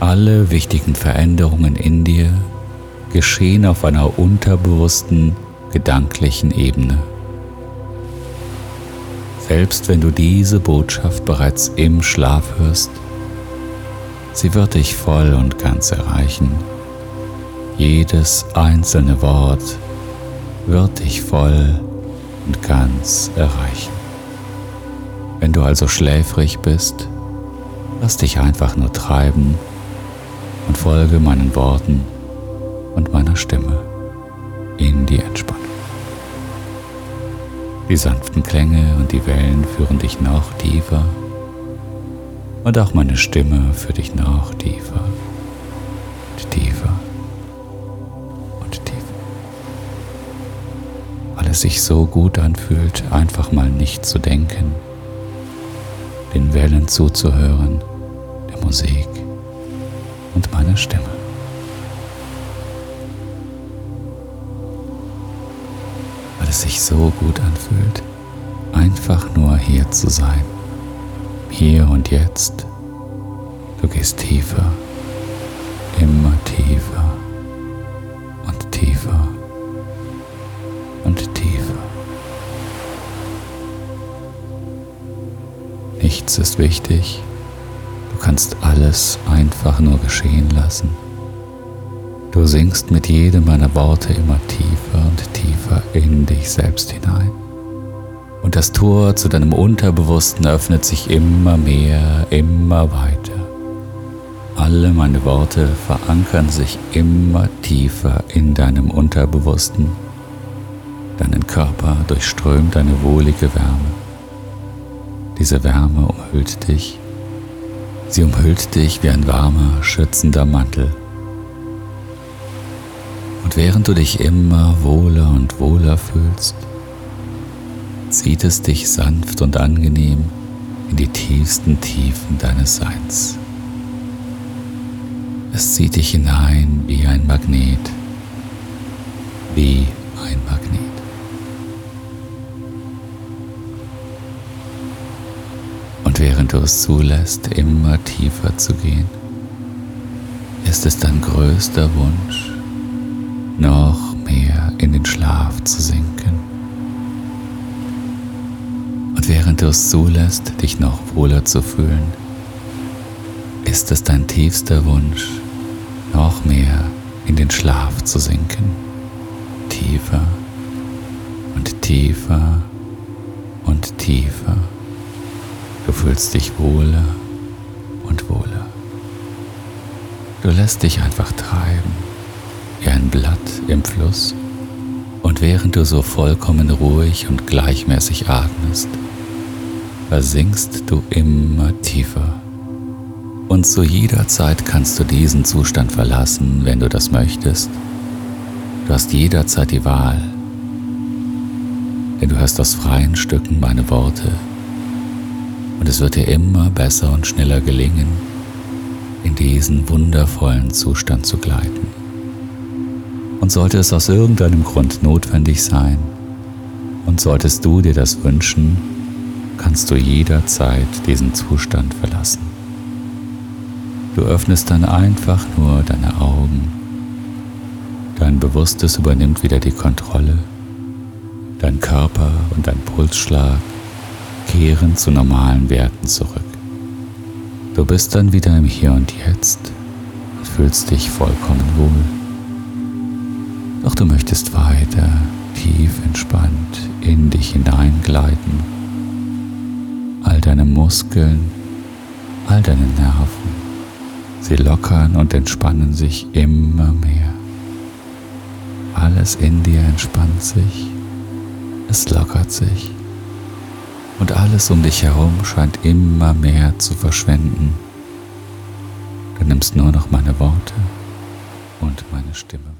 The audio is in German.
Alle wichtigen Veränderungen in dir geschehen auf einer unterbewussten, gedanklichen Ebene. Selbst wenn du diese Botschaft bereits im Schlaf hörst, sie wird dich voll und ganz erreichen. Jedes einzelne Wort wird dich voll und ganz erreichen. Wenn du also schläfrig bist, lass dich einfach nur treiben und folge meinen Worten und meiner Stimme in die Entspannung. Die sanften Klänge und die Wellen führen dich noch tiefer und auch meine Stimme führt dich noch tiefer und tiefer und tiefer. Weil es sich so gut anfühlt, einfach mal nicht zu denken, den Wellen zuzuhören, der Musik und meiner Stimme. es sich so gut anfühlt, einfach nur hier zu sein. Hier und jetzt. Du gehst tiefer, immer tiefer und tiefer und tiefer. Nichts ist wichtig. Du kannst alles einfach nur geschehen lassen. Du sinkst mit jedem meiner Worte immer tiefer und tiefer in dich selbst hinein. Und das Tor zu deinem Unterbewussten öffnet sich immer mehr, immer weiter. Alle meine Worte verankern sich immer tiefer in deinem Unterbewussten. Deinen Körper durchströmt eine wohlige Wärme. Diese Wärme umhüllt dich. Sie umhüllt dich wie ein warmer, schützender Mantel. Und während du dich immer wohler und wohler fühlst, zieht es dich sanft und angenehm in die tiefsten Tiefen deines Seins. Es zieht dich hinein wie ein Magnet, wie ein Magnet. Während du es zulässt, immer tiefer zu gehen, ist es dein größter Wunsch, noch mehr in den Schlaf zu sinken. Und während du es zulässt, dich noch wohler zu fühlen, ist es dein tiefster Wunsch, noch mehr in den Schlaf zu sinken. Tiefer und tiefer und tiefer. Du fühlst dich wohler und wohler. Du lässt dich einfach treiben wie ein Blatt im Fluss. Und während du so vollkommen ruhig und gleichmäßig atmest, versinkst du immer tiefer. Und zu jeder Zeit kannst du diesen Zustand verlassen, wenn du das möchtest. Du hast jederzeit die Wahl, denn du hörst aus freien Stücken meine Worte. Und es wird dir immer besser und schneller gelingen, in diesen wundervollen Zustand zu gleiten. Und sollte es aus irgendeinem Grund notwendig sein, und solltest du dir das wünschen, kannst du jederzeit diesen Zustand verlassen. Du öffnest dann einfach nur deine Augen. Dein Bewusstes übernimmt wieder die Kontrolle. Dein Körper und dein Pulsschlag kehren zu normalen Werten zurück. Du bist dann wieder im Hier und Jetzt und fühlst dich vollkommen wohl. Doch du möchtest weiter tief entspannt in dich hineingleiten. All deine Muskeln, all deine Nerven, sie lockern und entspannen sich immer mehr. Alles in dir entspannt sich, es lockert sich und alles um dich herum scheint immer mehr zu verschwinden. Du nimmst nur noch meine Worte und meine Stimme.